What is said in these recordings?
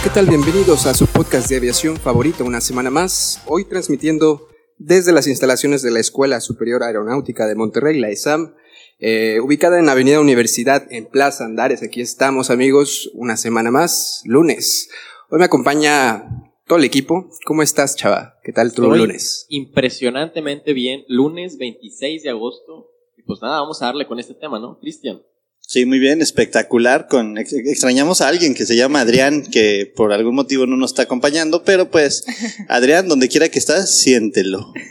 amigos, ¿qué tal? Bienvenidos a su podcast de aviación favorito una semana más. Hoy transmitiendo desde las instalaciones de la Escuela Superior Aeronáutica de Monterrey, la ESAM, eh, ubicada en Avenida Universidad en Plaza Andares. Aquí estamos amigos, una semana más, lunes. Hoy me acompaña todo el equipo. ¿Cómo estás, chava? ¿Qué tal tu Estoy lunes? Impresionantemente bien. Lunes 26 de agosto. Y pues nada, vamos a darle con este tema, ¿no? Cristian. Sí, muy bien, espectacular. Con ex- extrañamos a alguien que se llama Adrián, que por algún motivo no nos está acompañando, pero pues, Adrián, donde quiera que estás, siéntelo.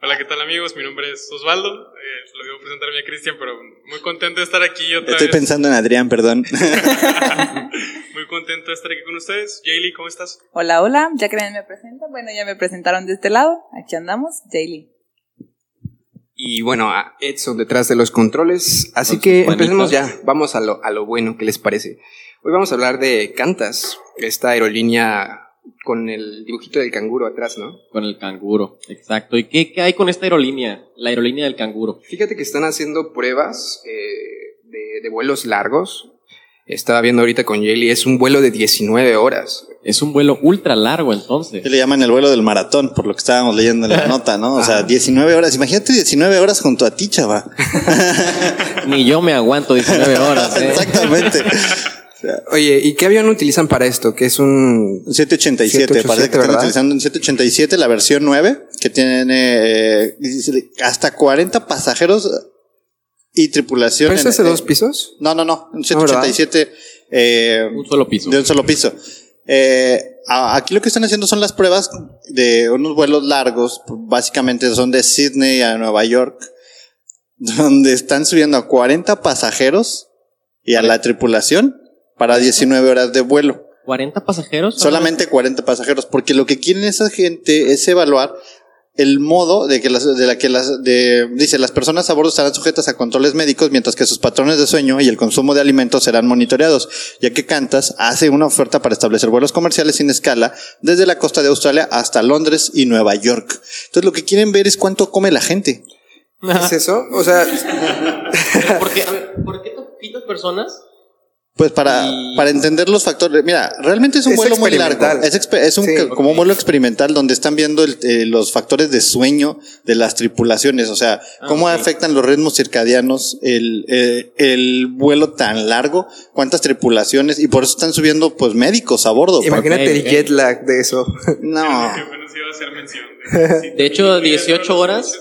Hola, ¿qué tal amigos? Mi nombre es Osvaldo. Eh, se lo debo presentarme a Cristian, pero muy contento de estar aquí otra Estoy vez. pensando en Adrián, perdón. Muy contento de estar aquí con ustedes. Jaylee, ¿cómo estás? Hola, hola, ya que me presenta, bueno, ya me presentaron de este lado, aquí andamos, Jaylee. Y bueno, a Edson detrás de los controles. Así Con que empecemos ya. Vamos a lo, a lo bueno, ¿qué les parece? Hoy vamos a hablar de Cantas, esta aerolínea con el dibujito del canguro atrás, ¿no? Con el canguro. Exacto. ¿Y qué, qué hay con esta aerolínea? La aerolínea del canguro. Fíjate que están haciendo pruebas eh, de, de vuelos largos. Estaba viendo ahorita con Yeli, es un vuelo de 19 horas. Es un vuelo ultra largo entonces. Que le llaman el vuelo del maratón, por lo que estábamos leyendo en la nota, ¿no? O sea, 19 horas. Imagínate 19 horas junto a ti, chava. Ni yo me aguanto 19 horas. ¿eh? Exactamente. Oye, ¿y qué avión utilizan para esto? Que es un... 787, 787, parece que están ¿verdad? utilizando un 787, la versión 9, que tiene eh, hasta 40 pasajeros y tripulación. ¿Pero es ese dos pisos? No, no, no, un No, ¿verdad? 787 eh, Un solo piso. de un solo piso. Eh, aquí lo que están haciendo son las pruebas de unos vuelos largos, básicamente son de Sydney a Nueva York, donde están subiendo a 40 pasajeros y a la tripulación para 19 horas de vuelo. 40 pasajeros. Solamente 40 pasajeros, porque lo que quieren esa gente es evaluar el modo de que las, de la que las, de, dice, las personas a bordo estarán sujetas a controles médicos, mientras que sus patrones de sueño y el consumo de alimentos serán monitoreados, ya que Qantas hace una oferta para establecer vuelos comerciales sin escala desde la costa de Australia hasta Londres y Nueva York. Entonces lo que quieren ver es cuánto come la gente. ¿Es eso? O sea, ¿Por qué, a ver, ¿por qué tan poquitas personas? Pues para, Y- para entender los factores. Mira, realmente es un Es vuelo muy largo. Es, es un, Sí. como un vuelo experimental donde están viendo el- eh, los factores de sueño de las tripulaciones. O sea, cómo ok. afectan los ritmos circadianos el, eh, el vuelo tan largo, cuántas tripulaciones, y por eso están subiendo pues médicos a bordo. imagínate el jet lag de eso. No. Que apenas iba a hacer mención. De, De hecho, 18 horas.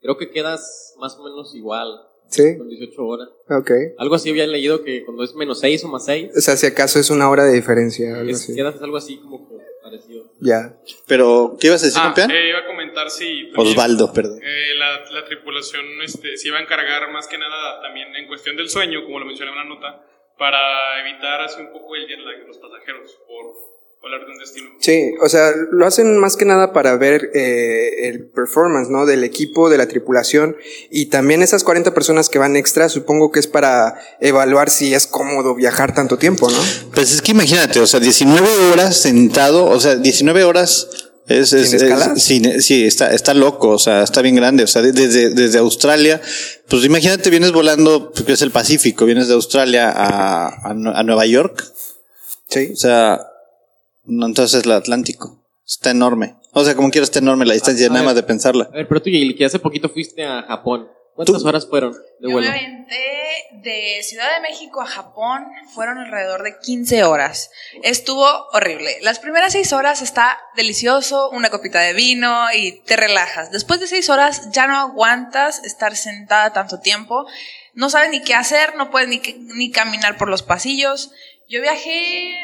Creo que quedas más o menos igual. Sí, Con 18 horas. ok. Algo así había leído que cuando es menos 6 o más 6, O sea, si acaso es una hora de diferencia. Algo es- así. algo así como que parecido. Ya. Pero, ¿qué ibas a decir, Ah, campeón? eh, iba a comentar si... también, Osvaldo, perdón. eh, la, la tripulación este, se iba a encargar más que nada también en cuestión del sueño, como lo mencioné en la nota, para evitar así un poco el jet lag de los pasajeros por volar de un destino. Sí, o sea, lo hacen más que nada para ver eh, el performance, ¿no? Del equipo, de la tripulación y también esas 40 personas que van extra, supongo que es para evaluar si es cómodo viajar tanto tiempo, ¿no? Pues es que imagínate, o sea, 19 horas sentado, o sea, 19 horas es, es- ¿Sin es- sin- sí, está, está loco, o sea, está bien grande, o sea, de- desde, desde Australia, pues imagínate, vienes volando, porque es el Pacífico, vienes de Australia a, a, a Nueva York, Sí. o sea, no, entonces el Atlántico, está enorme, o sea, como quiera está enorme la distancia, A nada ver. más de pensarla. A ver, pero tú, Yeli, que hace poquito fuiste a Japón. ¿Cuántas Tú- horas fueron de Yo me vuelo? aventé de Ciudad de México a Japón, fueron alrededor de 15 horas. Estuvo horrible. Las primeras 6 horas está delicioso, una copita de vino y te relajas. Después de 6 horas ya no aguantas estar sentada tanto tiempo. No sabes ni qué hacer, no puedes ni, ni caminar por los pasillos. Yo viajé,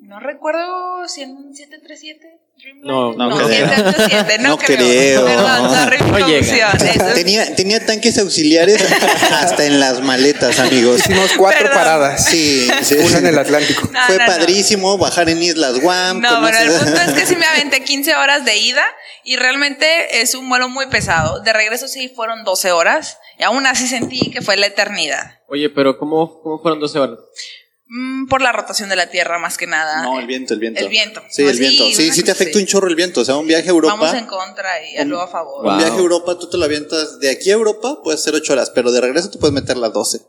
no recuerdo si en un 737. No, no no, creo. 787, no, No creo. creo. Perdón, No llega. Tenía, tenía tanques auxiliares hasta en las maletas, amigos. Hicimos cuatro Perdón. paradas. Sí, sí. Una en el Atlántico. No, Fue no, no. padrísimo bajar en Islas Guam. No, bueno, el punto es que sí me aventé 15 horas de ida y realmente es un vuelo muy pesado. De regreso sí fueron 12 horas y aún así sentí que fue la eternidad. Oye, pero ¿cómo, cómo fueron 12 horas? Mm, por la rotación de la Tierra más que nada. No, el viento, el viento. El viento. Sí, el viento. sí, Sí, te afecta un chorro el viento. O sea, un viaje a Europa. Vamos en contra y Un- luego a favor. Un viaje a Europa, tú te lo avientas de aquí a Europa, puedes ser 8 horas, pero de regreso te puedes meter las 12.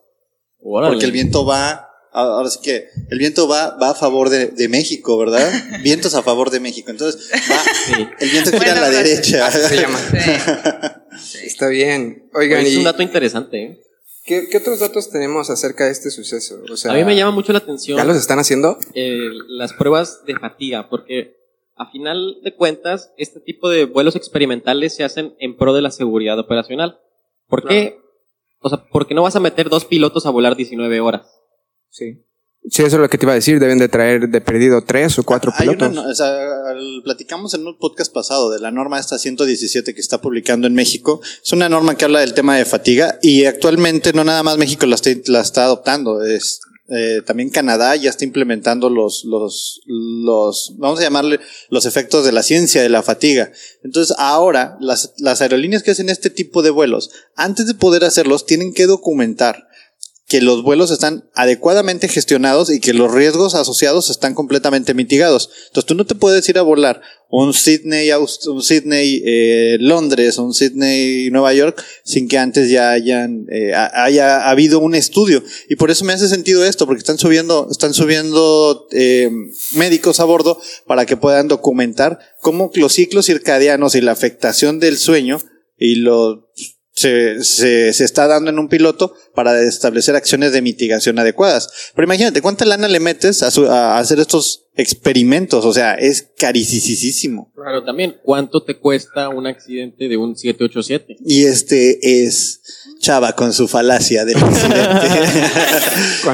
Órale. Porque el viento va, ahora sí que, el viento va, va a favor de, de México, ¿verdad? Vientos a favor de México. Entonces, va, Sí. el viento gira a la frase. derecha. Así se llama. Sí. Está bien. Oye, Oigan, es ¿y un dato interesante, ¿eh? ¿Qué, qué otros datos tenemos acerca de este suceso? O sea, A mí me llama mucho la atención ¿Ya los están haciendo? eh, las pruebas de fatiga, porque a final de cuentas, este tipo de vuelos experimentales se hacen en pro de la seguridad operacional. ¿Por qué? O sea, porque no vas a meter dos pilotos a volar 19 horas. Sí. Sí, eso es lo que te iba a decir. Deben de traer de perdido tres o cuatro Hay una pilotos. no- o sea, platicamos en un podcast pasado de la norma esta 117 que está publicando en México. Es una norma que habla del tema de fatiga y actualmente no nada más México la está, la está adoptando. Es, eh, también Canadá ya está implementando los, los, los, vamos a llamarle los efectos de la ciencia de la fatiga. Entonces ahora las, las aerolíneas que hacen este tipo de vuelos, antes de poder hacerlos, tienen que documentar que los vuelos están adecuadamente gestionados y que los riesgos asociados están completamente mitigados. Entonces tú no te puedes ir a volar un Sydney, un Sydney eh, Londres, un Sydney Nueva York sin que antes ya hayan eh, ha- haya habido un estudio y por eso me hace sentido esto porque están subiendo están subiendo eh, médicos a bordo para que puedan documentar cómo los ciclos circadianos y la afectación del sueño y lo se, se, se está dando en un piloto para establecer acciones de mitigación adecuadas. Pero imagínate, ¿cuánta lana le metes a, su- a hacer estos experimentos? O sea, es caricisísimo. Pero también, ¿cuánto te cuesta un accidente de un 787? Y este es Chava con su falacia del accidente.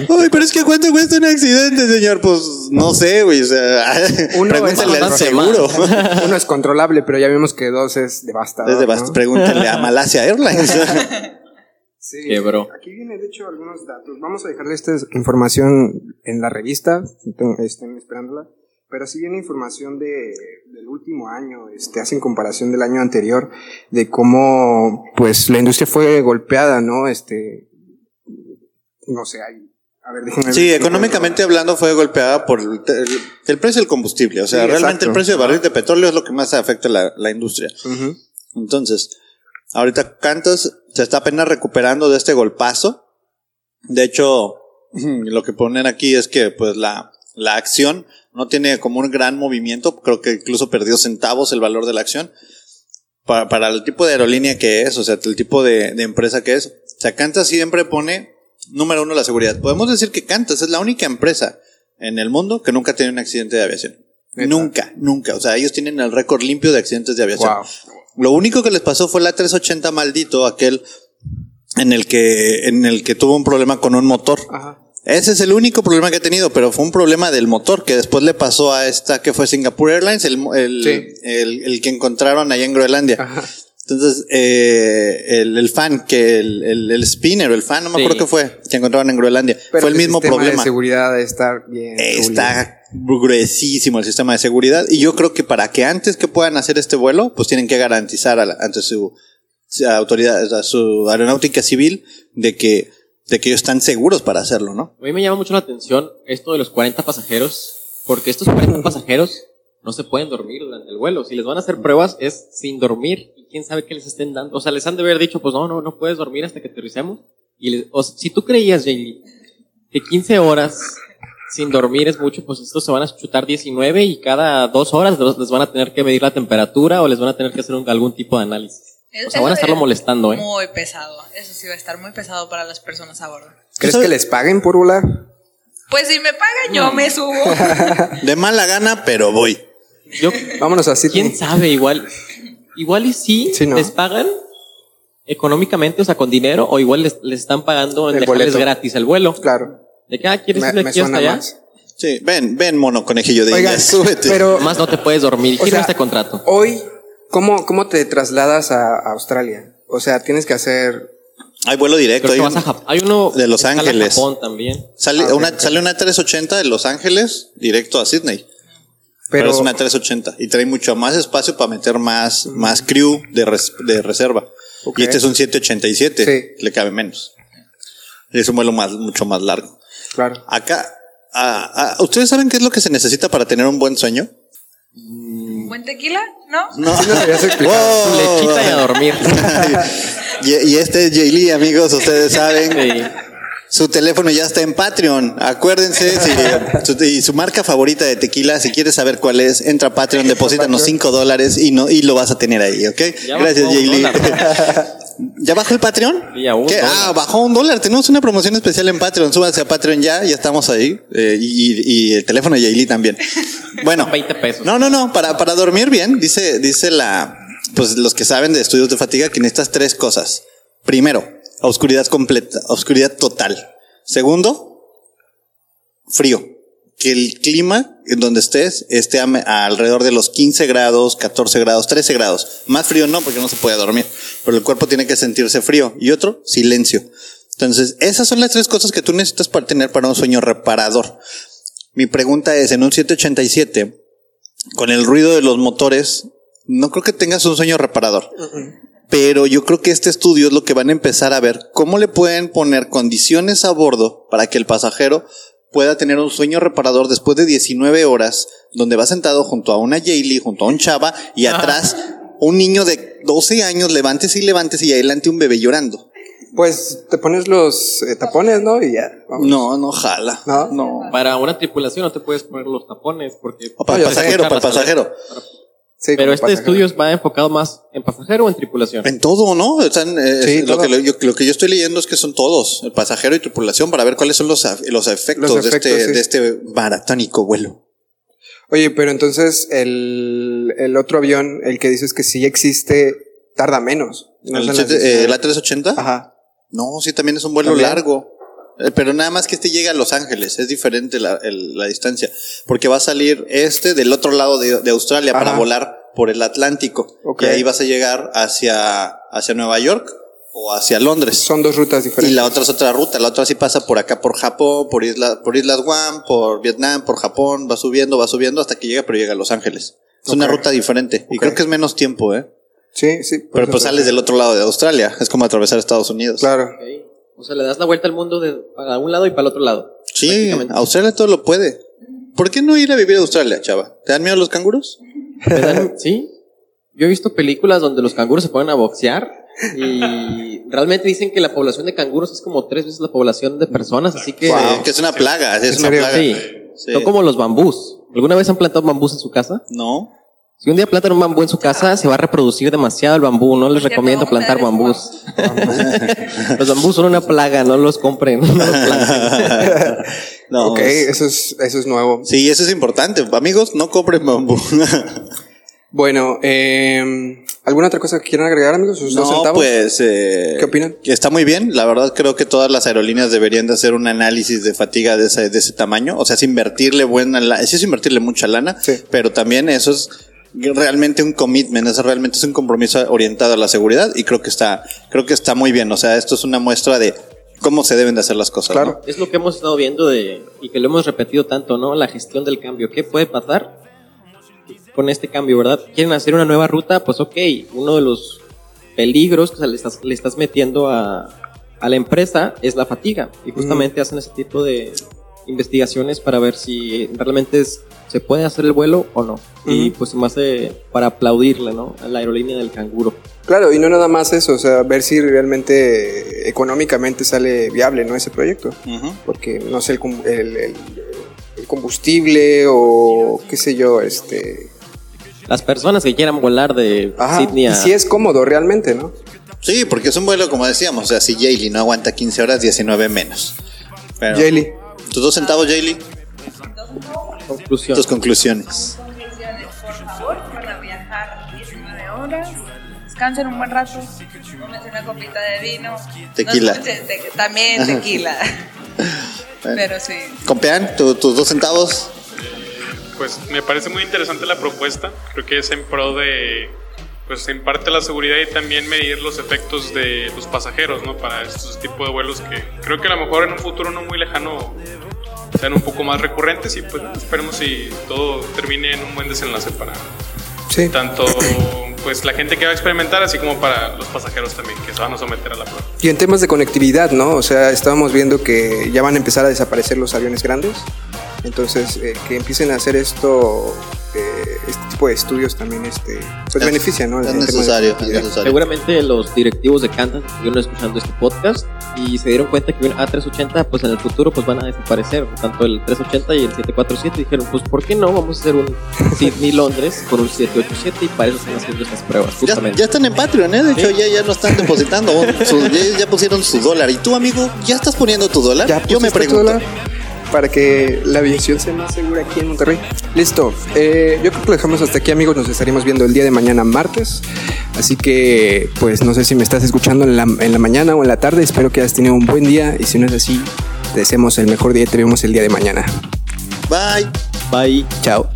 Uy, pero es que ¿cuánto cuesta un accidente, señor? Pues no sé, güey. O sea, Uno pregúntale es al seguro. Uno es controlable, pero ya vimos que dos es devastador. Desde bast- ¿no? Pregúntale a Malasia Airlines. Sí. Quebró. Aquí viene, de hecho, algunos datos. Vamos a dejarle esta información en la revista, estén, estén esperándola. Pero sí viene información de, del último año, este, hacen comparación del año anterior, de cómo, pues, la industria fue golpeada, ¿no? Este, no sé, hay, a ver, ver Sí, si económicamente hablando fue golpeada por el, el- el precio del combustible. O sea, Sí, realmente exacto. el precio del barril de petróleo es lo que más afecta a la, la industria. Ujú. Entonces, ahorita Cantas se está apenas recuperando de este golpazo. De hecho, lo que ponen aquí es que pues la, la acción no tiene como un gran movimiento. Creo que incluso perdió centavos el valor de la acción. Para, para el tipo de aerolínea que es, o sea, el tipo de, de empresa que es. O sea, Cantas siempre pone número uno la seguridad. Podemos decir que Cantas es la única empresa en el mundo que nunca tiene un accidente de aviación. Nunca, nunca. O sea, ellos tienen el récord limpio de accidentes de aviación. Wow. Lo único que les pasó fue la 380 maldito, aquel en el que, en el que tuvo un problema con un motor. Ajá. Ese es el único problema que ha tenido, pero fue un problema del motor que después le pasó a esta que fue Singapore Airlines, el, el, Sí. el, el que encontraron allá en Groenlandia. Ajá. Entonces, eh, el, el fan, que el, el, el spinner, el fan, no me Sí. acuerdo qué fue, que encontraron en Groenlandia. Pero fue el mismo sistema problema. de seguridad de estar bien. Está gruesísimo el sistema de seguridad y yo creo que para que antes que puedan hacer este vuelo, pues tienen que garantizar a la- ante su, su autoridad, a su aeronáutica civil de que, de que ellos están seguros para hacerlo, ¿no? A mí me llama mucho la atención esto de los 40 pasajeros, porque estos 40 pasajeros no se pueden dormir durante el vuelo. Si les van a hacer pruebas es sin dormir y quién sabe qué les estén dando. O sea, les han de haber dicho, pues no, no, no puedes dormir hasta que aterricemos. Y les- o sea, si tú creías, Jamie, que 15 horas sin dormir es mucho, pues estos se van a chutar 19 y cada dos horas les van a tener que medir la temperatura o les van a tener que hacer un- algún tipo de análisis. O sea, van a estarlo molestando, ¿eh? Muy pesado. Eso sí va a estar muy pesado para las personas a bordo. ¿Crees que les paguen por volar? Pues si me pagan, yo me subo. De mala gana, pero voy. Yo, Vámonos así. ¿Quién sabe? Igual, igual y sí, Sí, ¿no? les pagan económicamente, o sea, con dinero, o igual les, les están pagando en El dejarles gratis el vuelo. Claro. De que, ah, ¿quieres Me, ir de aquí hasta allá? más. Sí, ven, ven, mono conejillo de Oigan, India, súbete. pero Más no te puedes dormir. O sea, este contrato. hoy, ¿cómo, ¿cómo te trasladas a a Australia? O sea, tienes que hacer... Hay vuelo directo. Creo Hay, un- vas a Jap- Hay uno de Los a Ángeles. Japón también. sale, Ah, una, sale una 380 de Los Ángeles directo a Sydney. Pero, Pero, es una 380 y trae mucho más espacio para meter más, más crew de, res- de reserva. Y este es un 787, Sí. le cabe menos. Es un vuelo más, mucho más largo. claro. Acá, ah, ah, ¿ustedes saben qué es lo que se necesita para tener un buen sueño? ¿Buen tequila? ¿No? No. Sí nos habías explicado. Wow. Lechita y a dormir. y, y este es Jay Lee, amigos, ustedes saben. Sí. Su teléfono ya está en Patreon. Acuérdense, si, su, y su marca favorita de tequila, si quieres saber cuál es, entra a Patreon, deposítanos 5 dólares y no y lo vas a tener ahí, ¿ok? Ya Gracias, Jay Lee. ¿Ya bajó el Patreon? ¿Qué? dólar. Ah, bajó un dólar. Tenemos una promoción especial en Patreon. Súbanse a Patreon ya, ya estamos ahí. Eh, y, y el teléfono de Lee también. Bueno. 20 pesos. No, no, no. Para, para dormir bien, dice, dice la, pues los que saben de estudios de fatiga que necesitas tres cosas. Primero, oscuridad completa, oscuridad total. Segundo, frío. Que el clima en donde estés esté a alrededor de los 15 grados, 14 grados, 13 grados. Más frío no, porque no se puede dormir. Pero el cuerpo tiene que sentirse frío. Y otro, silencio. Entonces, esas son las tres cosas que tú necesitas para tener para un sueño reparador. Mi pregunta es, en un 787, con el ruido de los motores, no creo que tengas un sueño reparador. Pero yo creo que este estudio es lo que van a empezar a ver cómo le pueden poner condiciones a bordo para que el pasajero pueda tener un sueño reparador después de 19 horas, donde va sentado junto a una Jaylee, junto a un chava y atrás un niño de 12 años, levantes y levantes y adelante un bebé llorando. Pues te pones los eh, tapones, ¿no? Y ya. vamos. No, no jala. ¿No? No. Para una tripulación no te puedes poner los tapones porque... O para el pasajero, para el pasajero. Sí, Pero este pasajero. estudio va enfocado más en pasajero o en tripulación. En todo, ¿no? Están, eh, Sí, lo, todo. que, lo, yo, lo que yo estoy leyendo es que son todos, el pasajero y tripulación, para ver cuáles son los, los efectos, Los de, este, sí. de este maratónico vuelo. Oye, pero entonces el, el otro avión, el que dices que sí existe, tarda menos. No ¿El, son las siete- eh, 19. ¿La 380? Ajá. No, sí, también es un vuelo ¿También? largo. Eh, Pero nada más que este llega a Los Ángeles, es diferente la, el- la distancia, porque va a salir este del otro lado de, de Australia para volar por el Atlántico. Ok. Y ahí vas a llegar hacia, hacia Nueva York o hacia Londres. Son dos rutas Y diferentes. la otra es otra ruta, la otra sí pasa por acá, por Japón, por, isla, por Islas Guam, por Vietnam, por Japón, va subiendo, va subiendo hasta que llega, pero llega a Los Ángeles. Es una ruta diferente y creo que es menos tiempo, ¿eh? Sí, sí. Pero pues sales del otro lado de Australia, es como atravesar Estados Unidos. Claro. O sea, le das la vuelta al mundo de para un lado y para el otro lado. Sí. Australia todo lo puede. ¿Por qué no ir a vivir a Australia, chava? ¿Te dan miedo los canguros? Te dan- ¿Sí? Yo he visto películas donde los canguros se ponen a boxear y realmente dicen que la población de canguros es como tres veces la población de personas, así que... Wow, que es una plaga, es ¿En una plaga. Sí. Sí. Son como los bambús. ¿Alguna vez han plantado bambús en su casa? No. Si un día plantan un bambú en su casa, se va a reproducir demasiado el bambú. No les recomiendo plantar bambús. los bambús son una plaga, no los compren. No los planten. no. ok, eso es, eso es nuevo. Sí, eso es importante. Amigos, no compren bambú. Bueno, eh, ¿alguna otra cosa que quieran agregar, amigos? ¿Sus dos No, centavos? pues. eh, ¿Qué opinan? Está muy bien. La verdad, creo que todas las aerolíneas deberían de hacer un análisis de fatiga de ese, de ese tamaño. O sea, es invertirle buena lana. Sí, es invertirle mucha lana. Sí. Pero también eso es realmente un commitment. Eso realmente es un compromiso orientado a la seguridad. Y creo que está, creo que está muy bien. O sea, esto es una muestra de cómo se deben de hacer las cosas. Claro. ¿no? Es lo que hemos estado viendo de, y que lo hemos repetido tanto, ¿no? La gestión del cambio. ¿Qué puede pasar con este cambio, verdad? ¿Quieren hacer una nueva ruta? Pues ok, uno de los peligros que le estás, le estás metiendo a, a la empresa es la fatiga. Y justamente hacen ese tipo de investigaciones para ver si realmente es- se puede hacer el vuelo o no. Y pues más para aplaudirle, ¿no? A la aerolínea del canguro. Claro, y no nada más eso, o sea, ver si realmente económicamente sale viable, ¿no? Ese proyecto. Porque, no sé, el, com- el- el- el combustible o qué sé yo, este... Las personas que quieran volar de Ajá, Sydney y a... si es cómodo realmente, ¿no? Sí, porque es un vuelo, como decíamos. O sea, si Jaylee no aguanta 15 horas, 19 menos. Pero, Jaylee. ¿Tus dos centavos, Jaylee? conclusión. Tus conclusiones. Conclusiones, por favor, van a viajar 19 horas. Descansen un buen rato. Tómense una copita de vino. Tequila. No escuchen te- también tequila. Pero sí. Compean, tu- tus dos centavos. Pues me parece muy interesante la propuesta. Creo que es en pro de, pues en parte la seguridad y también medir los efectos de los pasajeros, ¿no? Para estos tipos de vuelos que creo que a lo mejor en un futuro no muy lejano sean un poco más recurrentes y pues esperemos si todo termine en un buen desenlace para Sí. tanto pues la gente que va a experimentar así como para los pasajeros también que se van a someter a la prueba. Y en temas de conectividad, ¿no? O sea, estábamos viendo que ya van a empezar a desaparecer los aviones grandes. Entonces, eh, que empiecen a hacer esto, eh, este tipo de estudios también, este, pues Es- beneficia, ¿no? Es necesario, es conectividad. necesario. Seguramente los directivos de Kansas estuvieron escuchando este podcast y se dieron cuenta que un A380 pues en el futuro pues van a desaparecer, tanto el 380 y el 747 y dijeron pues ¿por qué no? Vamos a hacer un Sydney-Londres con un 787 y para eso están haciendo estas pruebas Ya, justamente. ya están en Patreon, ¿eh? De hecho, ya, ya lo están depositando. Su- ya, ya pusieron su dólar. ¿Y tú, amigo, ya estás poniendo tu dólar? Ya Yo me pregunto. Para que la aviación sea más segura aquí en Monterrey. Listo. Eh, yo creo que lo dejamos hasta aquí, amigos. Nos estaremos viendo el día de mañana, martes. Así que, pues no sé si me estás escuchando en la, en la mañana o en la tarde. Espero que hayas tenido un buen día. Y si no es así, te deseamos el mejor día y te vemos el día de mañana. Bye. Bye. Chao.